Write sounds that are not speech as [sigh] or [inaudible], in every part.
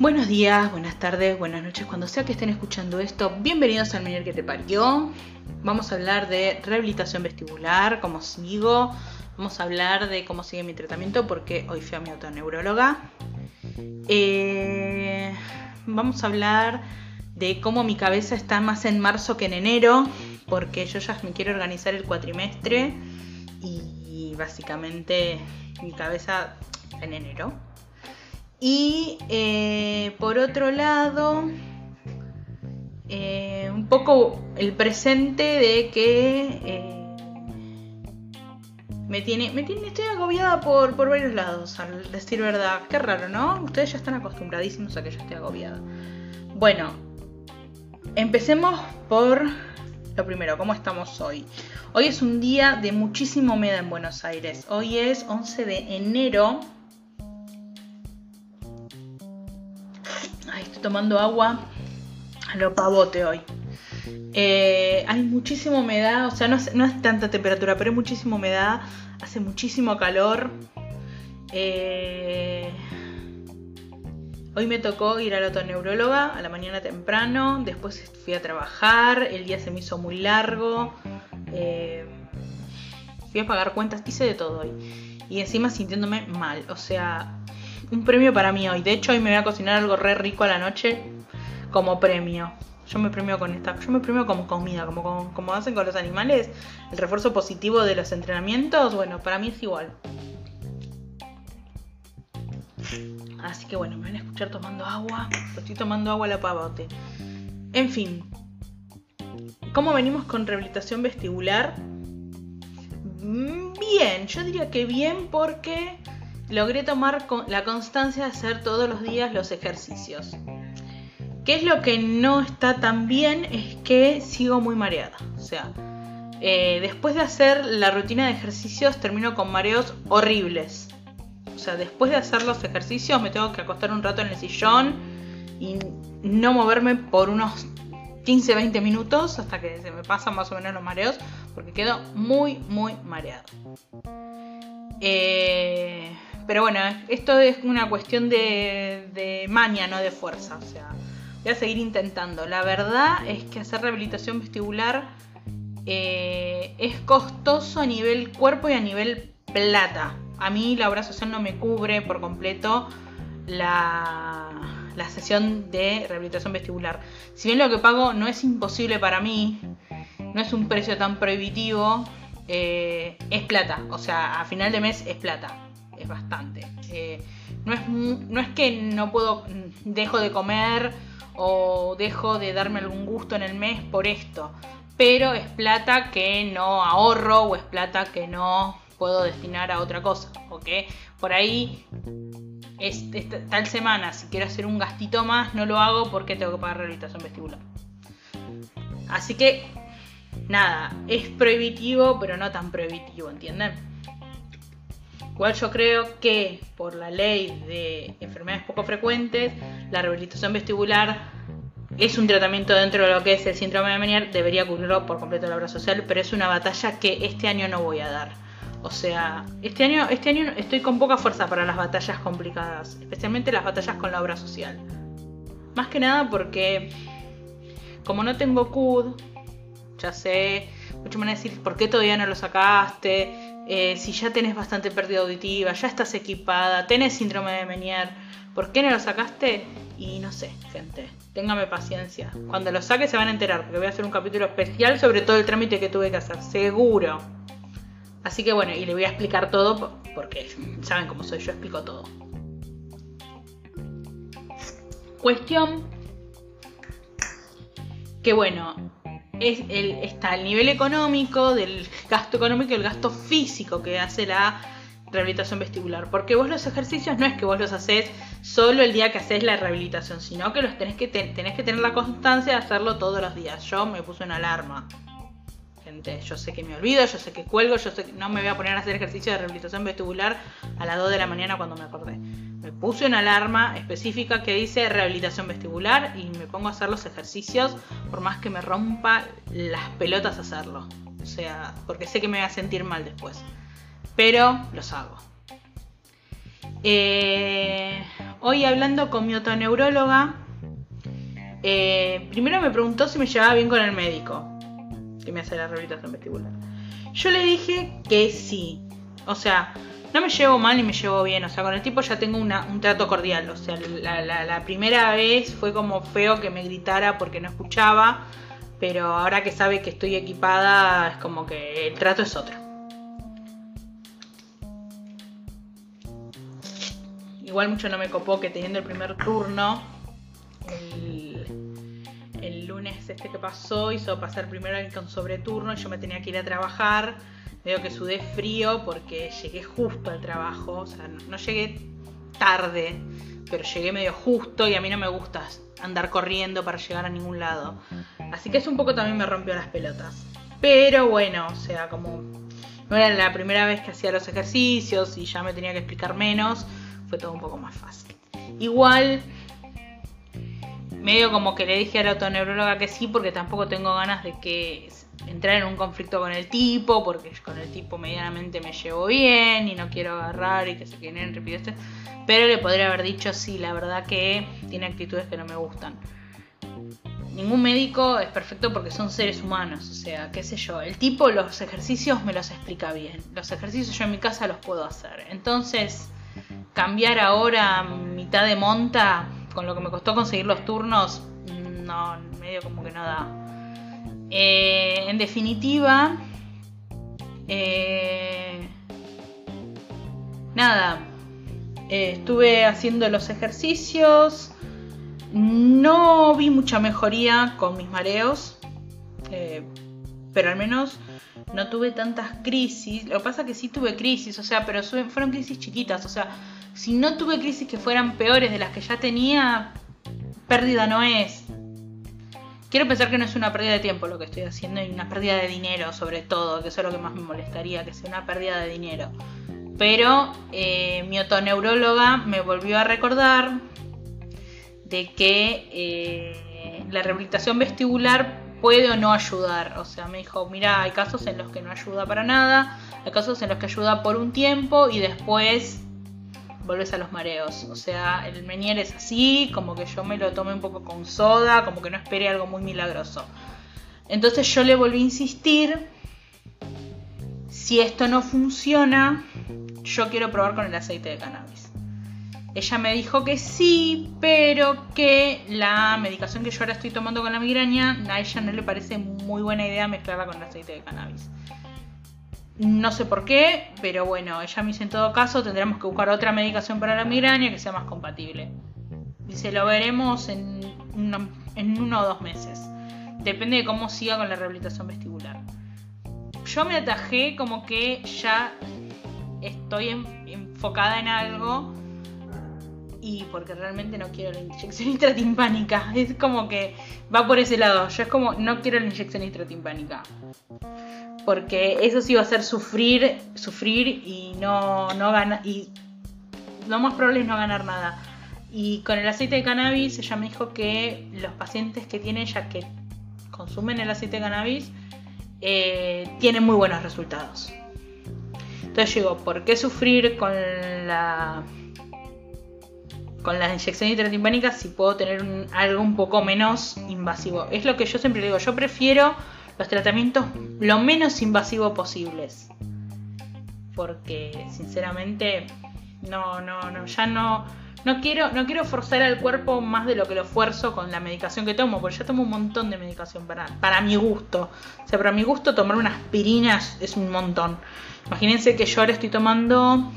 Buenos días, buenas tardes, buenas noches, cuando sea que estén escuchando esto, bienvenidos al Minier que te parió. Vamos a hablar de rehabilitación vestibular, cómo sigo, vamos a hablar de cómo sigue mi tratamiento porque hoy fui a mi autoneuróloga. Eh, vamos a hablar de cómo mi cabeza está más en marzo que en enero, porque yo ya me quiero organizar el cuatrimestre y básicamente mi cabeza en enero. Y eh, por otro lado, eh, un poco el presente de que eh, me tiene, me estoy agobiada por, por varios lados, al decir verdad. Qué raro, ¿no? Ustedes ya están acostumbradísimos a que yo esté agobiada. Bueno, empecemos por lo primero, ¿cómo estamos hoy? Hoy es un día de muchísima humedad en Buenos Aires. Hoy es 11 de enero tomando agua a lo pavote hoy. Eh, hay muchísima humedad, o sea, no es, no es, tanta temperatura, pero hay muchísima humedad, hace muchísimo calor. Eh, hoy me tocó ir a la otoneuróloga a la mañana temprano, después fui a trabajar, el día se me hizo muy largo, eh, fui a pagar cuentas, hice de todo hoy. Y encima sintiéndome mal, o sea, un premio para mí hoy. De hecho, hoy me voy a cocinar algo re rico a la noche como premio. Yo me premio con esta, yo me premio como comida, como, como, hacen con los animales. El refuerzo positivo de los entrenamientos, bueno, para mí es igual. Así que bueno, me van a escuchar tomando agua. Estoy tomando agua a la pavote. En fin. ¿Cómo venimos con rehabilitación vestibular? Mm, bien, yo diría que bien porque logré tomar la constancia de hacer todos los días los ejercicios. ¿Qué es lo que no está tan bien? Es que sigo muy mareada. O sea, eh, después de hacer la rutina de ejercicios termino con mareos horribles. O sea, después de hacer los ejercicios me tengo que acostar un rato en el sillón y no moverme por unos 15-20 minutos hasta que se me pasan más o menos los mareos porque quedo muy, muy mareado. Eh, pero bueno, esto es una cuestión de, de maña, no de fuerza. O sea, voy a seguir intentando. La verdad es que hacer rehabilitación vestibular eh, es costoso a nivel cuerpo y a nivel plata. A mí la obra social no me cubre por completo la, la sesión de rehabilitación vestibular. Si bien lo que pago no es imposible para mí, no es un precio tan prohibitivo, eh, es plata. O sea, a final de mes es plata es bastante. Eh, no, es, no es que no puedo, dejo de comer o dejo de darme algún gusto en el mes por esto, pero es plata que no ahorro o es plata que no puedo destinar a otra cosa, ¿ok? Por ahí es, tal semana, si quiero hacer un gastito más, no lo hago porque tengo que pagar rehabilitación vestibular. Así que, nada, es prohibitivo, pero no tan prohibitivo, ¿entienden? Igual yo creo que por la ley de enfermedades poco frecuentes, la rehabilitación vestibular es un tratamiento dentro de lo que es el síndrome de Menier, debería cubrirlo por completo la obra social, pero es una batalla que este año no voy a dar. O sea, este año, este año estoy con poca fuerza para las batallas complicadas, especialmente las batallas con la obra social. Más que nada porque, como no tengo CUD, ya sé, muchos me van decir, ¿por qué todavía no lo sacaste? Eh, si ya tenés bastante pérdida auditiva, ya estás equipada, tenés síndrome de Menier, ¿por qué no lo sacaste? Y no sé, gente, téngame paciencia. Cuando lo saque se van a enterar, porque voy a hacer un capítulo especial sobre todo el trámite que tuve que hacer, seguro. Así que bueno, y le voy a explicar todo, porque saben cómo soy, yo explico todo. Cuestión que bueno, es el, está el nivel económico, del gasto económico y el gasto físico que hace la rehabilitación vestibular. Porque vos los ejercicios no es que vos los haces solo el día que haces la rehabilitación, sino que los tenés que, tenés que tener la constancia de hacerlo todos los días. Yo me puse una alarma. Gente, yo sé que me olvido, yo sé que cuelgo, yo sé que no me voy a poner a hacer ejercicio de rehabilitación vestibular a las 2 de la mañana cuando me acordé me puse una alarma específica que dice rehabilitación vestibular y me pongo a hacer los ejercicios por más que me rompa las pelotas hacerlo. O sea, porque sé que me voy a sentir mal después. Pero los hago. Eh, hoy hablando con mi otoneuróloga, eh, primero me preguntó si me llevaba bien con el médico que me hace la rehabilitación vestibular. Yo le dije que sí. O sea, no me llevo mal ni me llevo bien. O sea, con el tipo ya tengo un trato cordial. O sea, la, primera vez fue como feo que me gritara porque no escuchaba. Pero ahora que sabe que estoy equipada, es como que el trato es otro. Igual mucho no me copó que teniendo el primer turno, este que pasó hizo pasar primero con sobreturno y yo me tenía que ir a trabajar Veo que sudé frío porque llegué justo al trabajo, o sea, no, llegué tarde, pero llegué medio justo y a mí no me gusta andar corriendo para llegar a ningún lado. Así que eso un poco también me rompió las pelotas. Pero bueno, o sea, como no era la primera vez que hacía los ejercicios y ya me tenía que explicar menos, fue todo un poco más fácil. Igual, medio como que le dije a la autoneuróloga que sí, porque tampoco tengo ganas de que entrar en un conflicto con el tipo, porque con el tipo medianamente me llevo bien y no quiero agarrar y que se queden repite Pero le podría haber dicho, sí, la verdad que tiene actitudes que no me gustan. Ningún médico es perfecto porque son seres humanos, o sea, qué sé yo. El tipo los ejercicios me los explica bien. Los ejercicios yo en mi casa los puedo hacer. Entonces, cambiar ahora mitad de monta con lo que me costó conseguir los turnos, no, medio como que no da. Eh, en definitiva, eh, nada, eh, estuve haciendo los ejercicios, no vi mucha mejoría con mis mareos, pero al menos no tuve tantas crisis. Lo que pasa es que sí tuve crisis, o sea, pero fueron crisis chiquitas, o sea, si no tuve crisis que fueran peores de las que ya tenía, pérdida no es. Quiero pensar que no es una pérdida de tiempo lo que estoy haciendo y una pérdida de dinero sobre todo, que eso es lo que más me molestaría, que sea una pérdida de dinero. Pero eh, mi otoneuróloga me volvió a recordar de que eh, la rehabilitación vestibular puede o no ayudar. O sea, me dijo, mira, hay casos en los que no ayuda para nada, hay casos en los que ayuda por un tiempo y después volvés a los mareos. O sea, el Menier es así, como que yo me lo tomé un poco con soda, como que no esperé algo muy milagroso. Entonces yo le volví a insistir, si esto no funciona, yo quiero probar con el aceite de cannabis. Ella me dijo que sí, pero que la medicación que yo ahora estoy tomando con la migraña, a ella no le parece muy buena idea mezclarla con el aceite de cannabis. No sé por qué, pero bueno, ella me dice en todo caso tendremos que buscar otra medicación para la migraña que sea más compatible. Dice, lo veremos en, en uno o dos meses. Depende de cómo siga con la rehabilitación vestibular. Yo me atajé como que ya estoy enfocada en algo y porque realmente no quiero la inyección intratimpánica. [laughs] Es como que va por ese lado. Yo es como, no quiero la inyección intratimpánica porque eso sí va a hacer sufrir, sufrir y no, no ganar, y lo más probable es no ganar nada. Y con el aceite de cannabis, ella me dijo que los pacientes que tiene ella que consumen el aceite de cannabis eh, tienen muy buenos resultados. Entonces yo digo, ¿por qué sufrir con la con la inyección intratimpánica si puedo tener algo un poco menos invasivo? Es lo que yo siempre digo, yo prefiero los tratamientos lo menos invasivos posibles. Porque sinceramente no, no, no, ya no, no quiero, no quiero forzar al cuerpo más de lo que lo esfuerzo con la medicación que tomo, porque yo tomo un montón de medicación para, para mi gusto. O sea, para mi gusto tomar unas aspirinas es un montón. Imagínense que yo ahora estoy tomando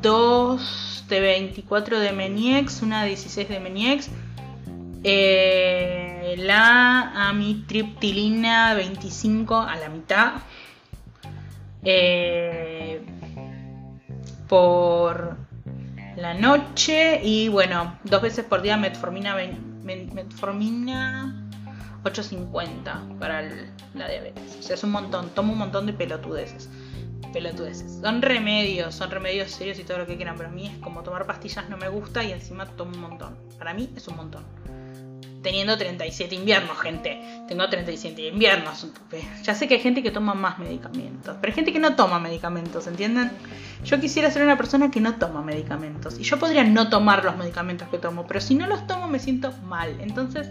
dos de 24 de Meniex, una de 16 de Meniex eh, la amitriptilina 25 a la mitad. Eh, por la noche y bueno, dos veces por día metformina, metformina 850 para la diabetes. O sea, es un montón, tomo un montón de pelotudeces. Pelotudeces. Son remedios, son remedios serios y todo lo que quieran, pero a mí es como tomar pastillas no me gusta y encima tomo un montón. Para mí es un montón. Teniendo 37 inviernos, gente. Tengo 37 inviernos. Ya sé que hay gente que toma más medicamentos, pero hay gente que no toma medicamentos, ¿entienden? Yo quisiera ser una persona que no toma medicamentos. Y yo podría no tomar los medicamentos que tomo, pero si no los tomo me siento mal. Entonces,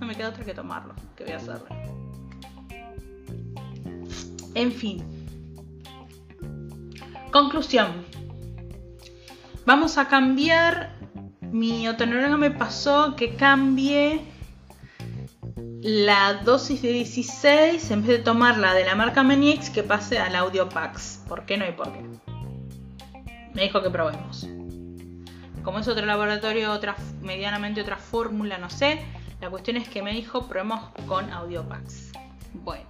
no me queda otra que tomarlos. ¿Qué voy a hacer? En fin. Conclusión. Vamos a cambiar. Mi otonóloga me pasó que cambie la dosis de 16 en vez de tomarla de la marca Menix que pase al Audiopax. ¿Por qué no hay por qué? Me dijo que probemos. Como es otro laboratorio, otra medianamente otra fórmula, no sé. La cuestión es que me dijo probemos con Audiopax. Bueno.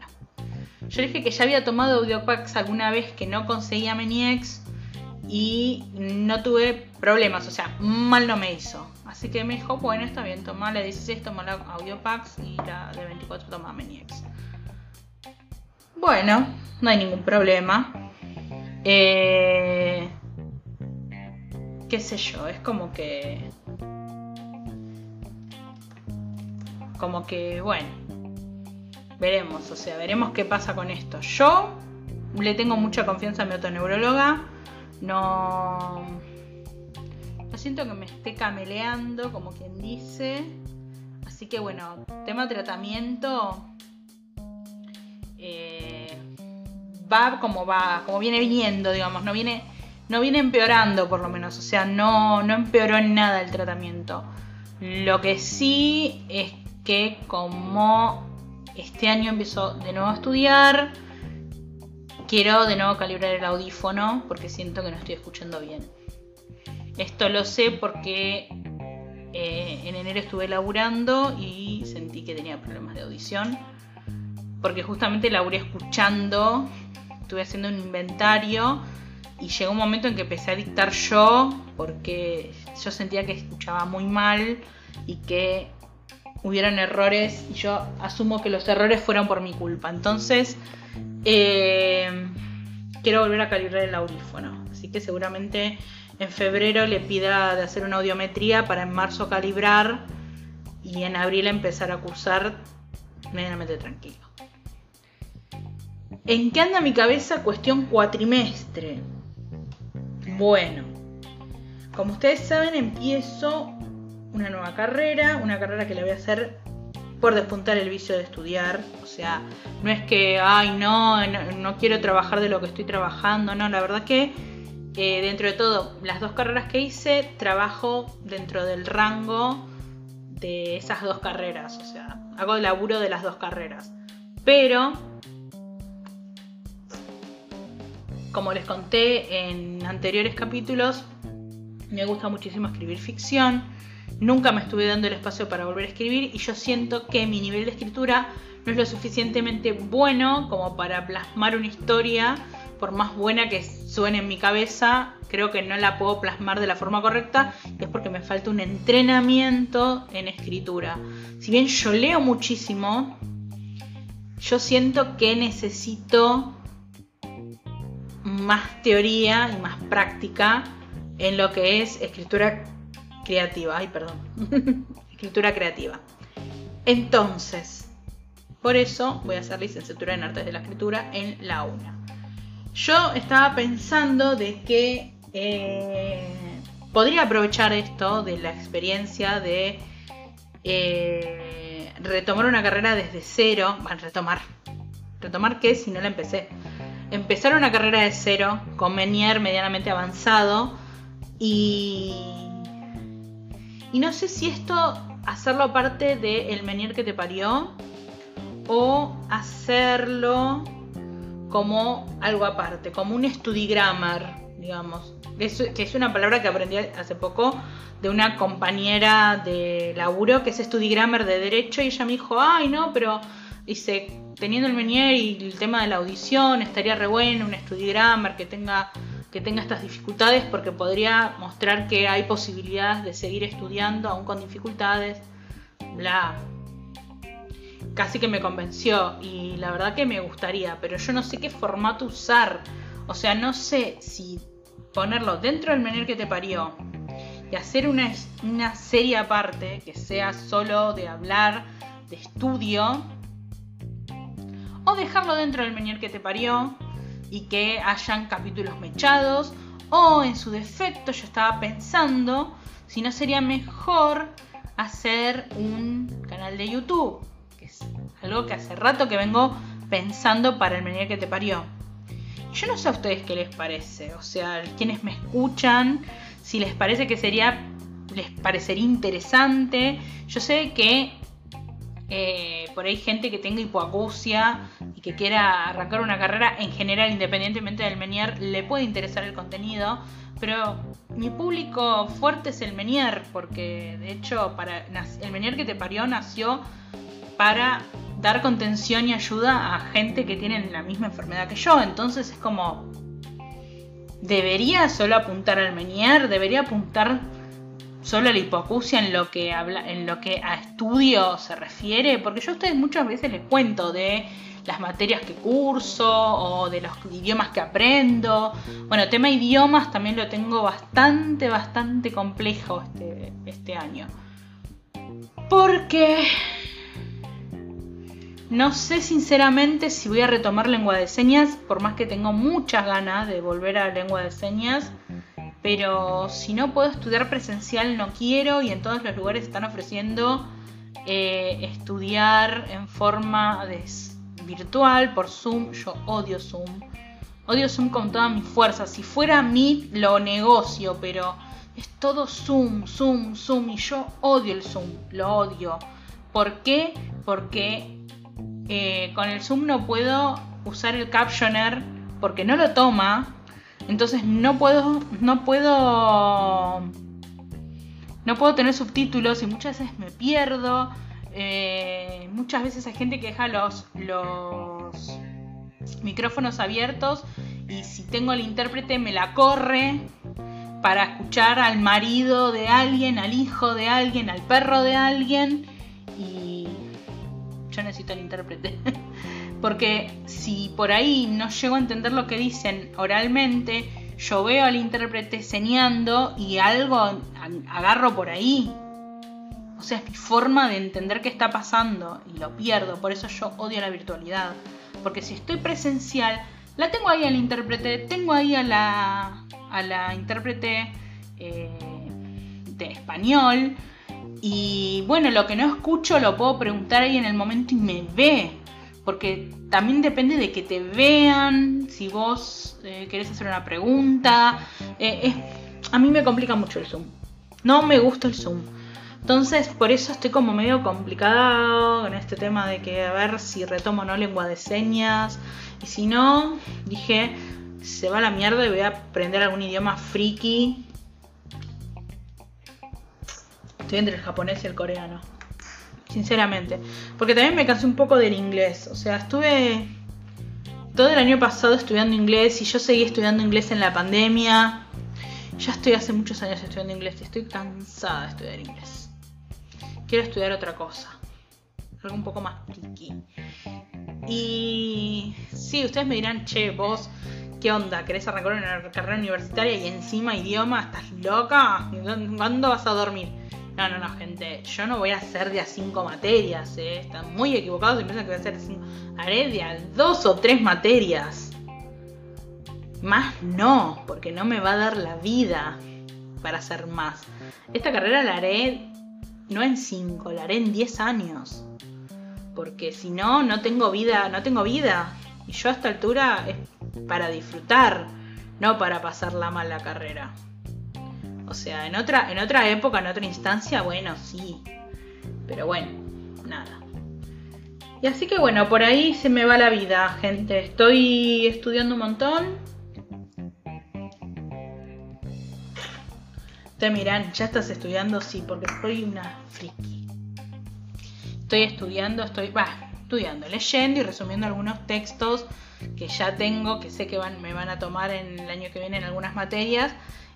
Yo dije que ya había tomado Audiopax alguna vez que no conseguía Menix y no tuve problemas, o sea, mal no me hizo. Así que me dijo, bueno, está bien, toma la 16, toma la Audiopax y la de 24 toma Menix. Bueno, no hay ningún problema. Eh, qué sé yo, es como que... Como que, bueno, veremos, o sea, veremos qué pasa con esto. Yo le tengo mucha confianza a mi otoneuróloga, no, siento que me esté cameleando, como quien dice. Así que bueno, tema tratamiento eh, va como va, como viene viniendo, digamos, no viene, no viene empeorando por lo menos, o sea, no, no empeoró en nada el tratamiento. Lo que sí es que como este año empiezo de nuevo a estudiar. Quiero de nuevo calibrar el audífono porque siento que no estoy escuchando bien. Esto lo sé porque eh, en enero estuve laburando y sentí que tenía problemas de audición. Porque justamente laburé escuchando, estuve haciendo un inventario y llegó un momento en que empecé a dictar yo porque yo sentía que escuchaba muy mal y que hubieron errores y yo asumo que los errores fueron por mi culpa. Entonces, eh, quiero volver a calibrar el audífono. Así que seguramente en febrero le pida de hacer una audiometría para en marzo calibrar y en abril empezar a cursar medianamente tranquilo. ¿En qué anda mi cabeza? Cuestión cuatrimestre. Bueno, como ustedes saben, empiezo una nueva carrera, una carrera que la voy a hacer por despuntar el vicio de estudiar. O sea, no es que, ay, no, no, quiero trabajar de lo que estoy trabajando, no, la verdad que eh, dentro de todo, las dos carreras que hice, trabajo dentro del rango de esas dos carreras, o sea, hago el laburo de las dos carreras. Pero, como les conté en anteriores capítulos, me gusta muchísimo escribir ficción Nunca me estuve dando el espacio para volver a escribir y yo siento que mi nivel de escritura no es lo suficientemente bueno como para plasmar una historia, por más buena que suene en mi cabeza, creo que no la puedo plasmar de la forma correcta y es porque me falta un entrenamiento en escritura. Si bien yo leo muchísimo, yo siento que necesito más teoría y más práctica en lo que es escritura creativa, ay, perdón, [laughs] escritura creativa. Entonces, por eso voy a hacer licenciatura en artes de la escritura en la UNA. Yo estaba pensando de que eh, podría aprovechar esto de la experiencia de eh, retomar una carrera desde cero, bueno, retomar, retomar qué si no la empecé. Empezar una carrera de cero con Menier medianamente avanzado y y no sé si esto hacerlo parte de El Menier que te parió o hacerlo como algo aparte, como un grammar, digamos. que es una palabra que aprendí hace poco de una compañera de laburo que es grammar de derecho y ella me dijo, ay no, pero dice, teniendo el Menier y el tema de la audición, estaría re bueno un grammar que tenga que tenga estas dificultades porque podría mostrar que hay posibilidades de seguir estudiando aún con dificultades. Bla. Casi que me convenció y la verdad que me gustaría, pero yo no sé qué formato usar. O sea, no sé si ponerlo dentro del menú que te parió y hacer una, una serie aparte que sea solo de hablar, de estudio, o dejarlo dentro del Menier que te parió y que hayan capítulos mechados, o en su defecto yo estaba pensando si no sería mejor hacer un canal de YouTube, que es algo que hace rato que vengo pensando para el Menier que te parió. Yo no sé a ustedes qué les parece, o sea, quienes me escuchan, si les parece que sería, les parecería interesante. Yo sé que eh, por ahí gente que tenga hipoacusia y que quiera arrancar una carrera en general, independientemente del Menier, le puede interesar el contenido. Pero mi público fuerte es el Menier, porque de hecho para el Menier que te parió nació para dar contención y ayuda a gente que tiene la misma enfermedad que yo. Entonces es como, debería solo apuntar al Menier, debería apuntar solo la hipoacusia en lo que habla, en lo que a estudio se refiere, porque yo a ustedes muchas veces les cuento de las materias que curso o de los idiomas que aprendo. Bueno, tema idiomas también lo tengo bastante, bastante complejo este, este año. Porque no sé sinceramente si voy a retomar lengua de señas, por más que tengo muchas ganas de volver a lengua de señas. Pero si no puedo estudiar presencial, no quiero. Y en todos los lugares están ofreciendo eh, estudiar en forma virtual, por Zoom. Yo odio Zoom. Odio Zoom con toda mi fuerza. Si fuera a mí, lo negocio, pero es todo Zoom, Zoom, Zoom. Y yo odio el Zoom, lo odio. ¿Por qué? Porque eh, con el Zoom no puedo usar el captioner porque no lo toma. Entonces no puedo, no puedo, no puedo tener subtítulos y muchas veces me pierdo. Eh, muchas veces hay gente que deja los, los micrófonos abiertos y si tengo el intérprete me la corre para escuchar al marido de alguien, al hijo de alguien, al perro de alguien necesito el intérprete. [laughs] Porque si por ahí no llego a entender lo que dicen oralmente, yo veo al intérprete señando y algo agarro por ahí. O sea, es mi forma de entender qué está pasando y lo pierdo. Por eso yo odio la virtualidad. Porque si estoy presencial, la tengo ahí al intérprete, tengo ahí a la, a la intérprete eh, de español, y bueno, lo que no escucho lo puedo preguntar ahí en el momento y me ve. Porque también depende de que te vean, si vos eh, querés hacer una pregunta. Eh, a mí me complica mucho el Zoom. No me gusta el Zoom. Entonces, por eso estoy como medio complicada con este tema de que a ver si retomo o no lengua de señas. Y si no, dije, se va la mierda y voy a aprender algún idioma friki Estoy entre el japonés y el coreano. Sinceramente. Porque también me cansé un poco del inglés. O sea, estuve todo el año pasado estudiando inglés y yo seguí estudiando inglés en la pandemia. Ya estoy hace muchos años estudiando inglés y estoy cansada de estudiar inglés. Quiero estudiar otra cosa. Algo un poco más tricky. Y sí, ustedes me dirán, che, vos, ¿qué onda? ¿Querés arrancar una carrera universitaria y encima idioma? ¿Estás loca? ¿Cuándo vas a dormir? No, no, no, gente. Yo no voy a hacer de a cinco materias, ¿eh? Están muy equivocados y piensan que voy a hacer de cinco. Haré de a dos o tres materias. Más no, porque no me va a dar la vida para hacer más. Esta carrera la haré no en cinco, la haré en diez años. Porque si no, no tengo vida, no tengo vida. Y yo a esta altura es para disfrutar, no para pasarla mal la carrera. O sea, en otra, en otra época, en otra instancia, bueno, sí. Pero bueno, nada. Y así que bueno, por ahí se me va la vida, gente. Estoy estudiando un montón. Te miran, ¿ya estás estudiando? Sí, porque soy una friki. Estoy estudiando, estoy, va, estudiando, leyendo y resumiendo algunos textos que ya tengo, que sé que me van a tomar en el año que viene en algunas materias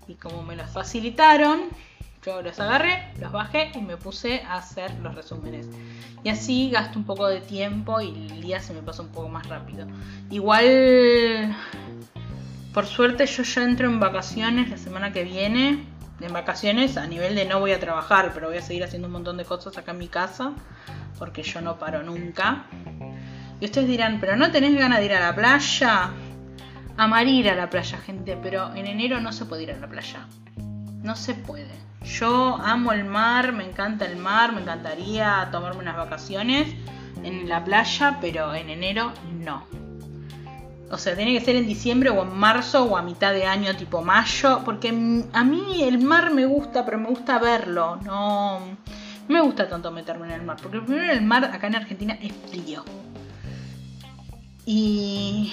y como me los facilitaron, yo los agarré, los bajé y me puse a hacer los resúmenes. Y así gasto un poco de tiempo y el día se me pasa un poco más rápido. Igual, por suerte yo ya entro en vacaciones la semana que viene. en vacaciones a nivel de no voy a trabajar, pero voy a seguir haciendo un montón de cosas acá en mi casa, porque yo no paro nunca. Y ustedes dirán, pero no tenés ganas de ir a la playa. Amar ir a la playa, gente, pero en enero no se puede ir a la playa. No se puede. Yo amo el mar, me encanta el mar, me encantaría tomarme unas vacaciones en la playa, pero en enero no. O sea, tiene que ser en diciembre o en marzo o a mitad de año, tipo mayo, porque a mí el mar me gusta, pero me gusta verlo, no, me gusta tanto meterme en el mar, porque primero el mar acá en Argentina es frío. Y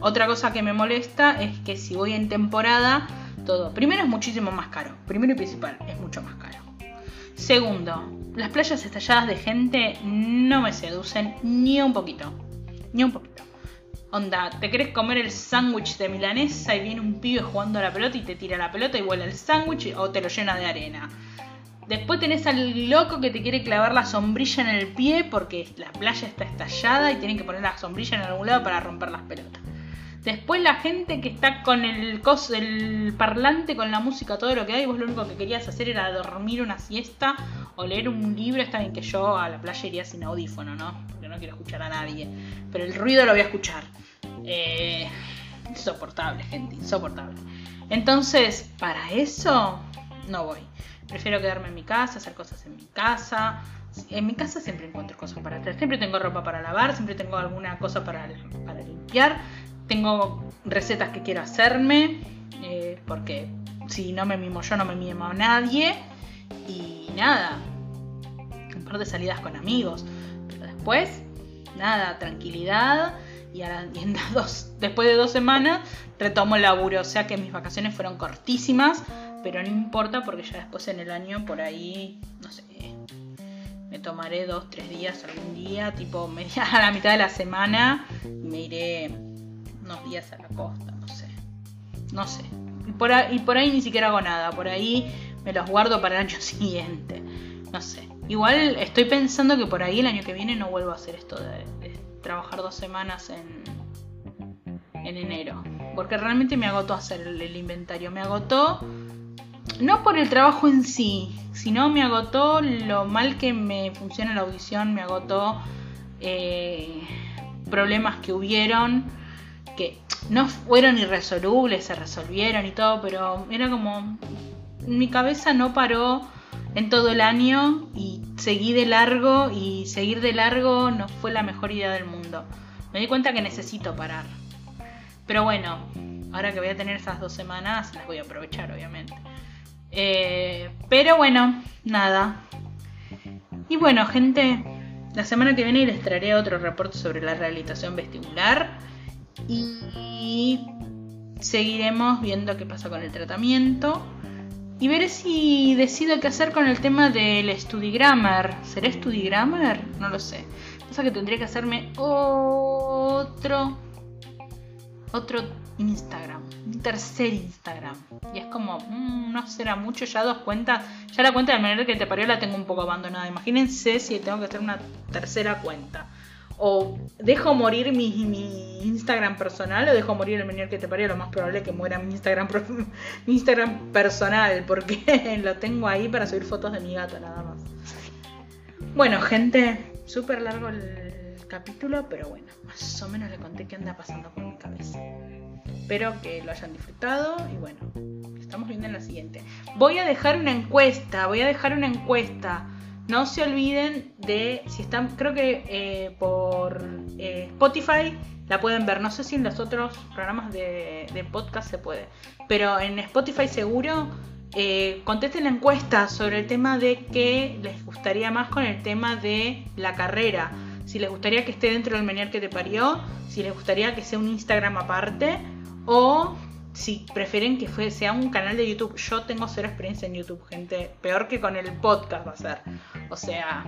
otra cosa que me molesta es que si voy en temporada, todo, primero es muchísimo más caro, primero y principal, es mucho más caro. Segundo, las playas estalladas de gente no me seducen ni un poquito, ni un poquito. Onda, te querés comer el sándwich de milanesa y viene un pibe jugando a la pelota y te tira la pelota y vuela el sándwich o te lo llena de arena. Después tenés al loco que te quiere clavar la sombrilla en el pie porque la playa está estallada y tienen que poner la sombrilla en algún lado para romper las pelotas. Después la gente que está con el cos, el parlante, con la música, todo lo que hay, vos lo único que querías hacer era dormir una siesta o leer un libro. Está bien que yo a la playa iría sin audífono, ¿no? Porque no quiero escuchar a nadie. Pero el ruido lo voy a escuchar. Eh, insoportable, gente, insoportable. Entonces, para eso no voy. Prefiero quedarme en mi casa, hacer cosas en mi casa. En mi casa siempre encuentro cosas para hacer. Siempre tengo ropa para lavar, siempre tengo alguna cosa para, para limpiar. Tengo recetas que quiero hacerme. Eh, porque si no me mimo yo, no me mimo a nadie. Y nada. Un par de salidas con amigos. Pero después, nada, tranquilidad y, ahora, [laughs] dos, después de dos semanas retomo el laburo. O sea que mis vacaciones fueron cortísimas, pero no importa porque ya después en el año por ahí, no sé, me tomaré dos, tres días algún día, tipo media, [laughs] a la mitad de la semana, y me iré unos días a la costa, no sé. No sé. Y por, ahí, ni siquiera hago nada, por ahí me los guardo para el año [laughs] siguiente. No sé. Igual estoy pensando que por ahí el año que viene no vuelvo a hacer esto de trabajar dos semanas en, en enero. Porque realmente me agotó hacer el, inventario. Me agotó no por el trabajo en sí, sino me agotó lo mal que me funciona la audición, me agotó eh, problemas que hubieron, que no fueron irresolubles, se resolvieron y todo, pero era como mi cabeza no paró en todo el año y seguí de largo y seguir de largo no fue la mejor idea del mundo. Me di cuenta que necesito parar. Pero bueno, ahora que voy a tener esas dos semanas, las voy a aprovechar, obviamente. Eh, pero bueno, nada. Y bueno, gente, la semana que viene les traeré otro reporte sobre la rehabilitación vestibular. Y seguiremos viendo qué pasa con el tratamiento. Y veré si decido qué hacer con el tema del StudyGrammer. ¿Será StudyGrammer? No lo sé. Pasa que tendría que hacerme otro. Otro Instagram. Un tercer Instagram. Y es como, mm, no será mucho, ya dos cuentas. Ya la cuenta de manera que te parió la tengo un poco abandonada. Imagínense si tengo que hacer una tercera cuenta o dejo morir mi, Instagram personal o dejo morir el menor que te parió, lo más probable es que muera mi Instagram, [laughs] mi Instagram personal, porque [laughs] lo tengo ahí para subir fotos de mi gato nada más. Bueno, gente, súper largo el capítulo, pero bueno, más o menos le conté qué anda pasando por mi cabeza. Espero que lo hayan disfrutado y bueno, estamos viendo en la siguiente. Voy a dejar una encuesta, voy a dejar una encuesta no se olviden de, si están, creo que eh, por eh, Spotify la pueden ver. No sé si en los otros programas de, podcast se puede. Pero en Spotify seguro eh, contesten la encuesta sobre el tema de qué les gustaría más con el tema de la carrera. Si les gustaría que esté dentro del Menier que te parió, si les gustaría que sea un Instagram aparte, o si prefieren que sea un canal de YouTube. Yo tengo cero experiencia en YouTube, gente. Peor que con el podcast va a ser. O sea,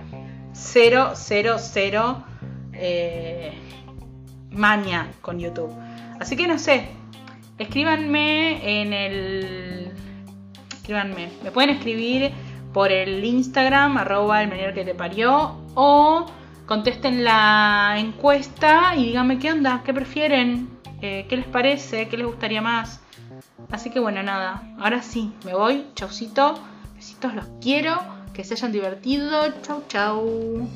cero, cero, cero eh, maña con YouTube. Así que no sé. Escríbanme en el. Escríbanme. Me pueden escribir por el Instagram, arroba el menor que te parió. O contesten la encuesta y díganme qué onda, qué prefieren, eh, qué les parece, qué les gustaría más. Así que bueno, nada, ahora sí, me voy, chaucito, besitos, los quiero, que se hayan divertido, chau chau.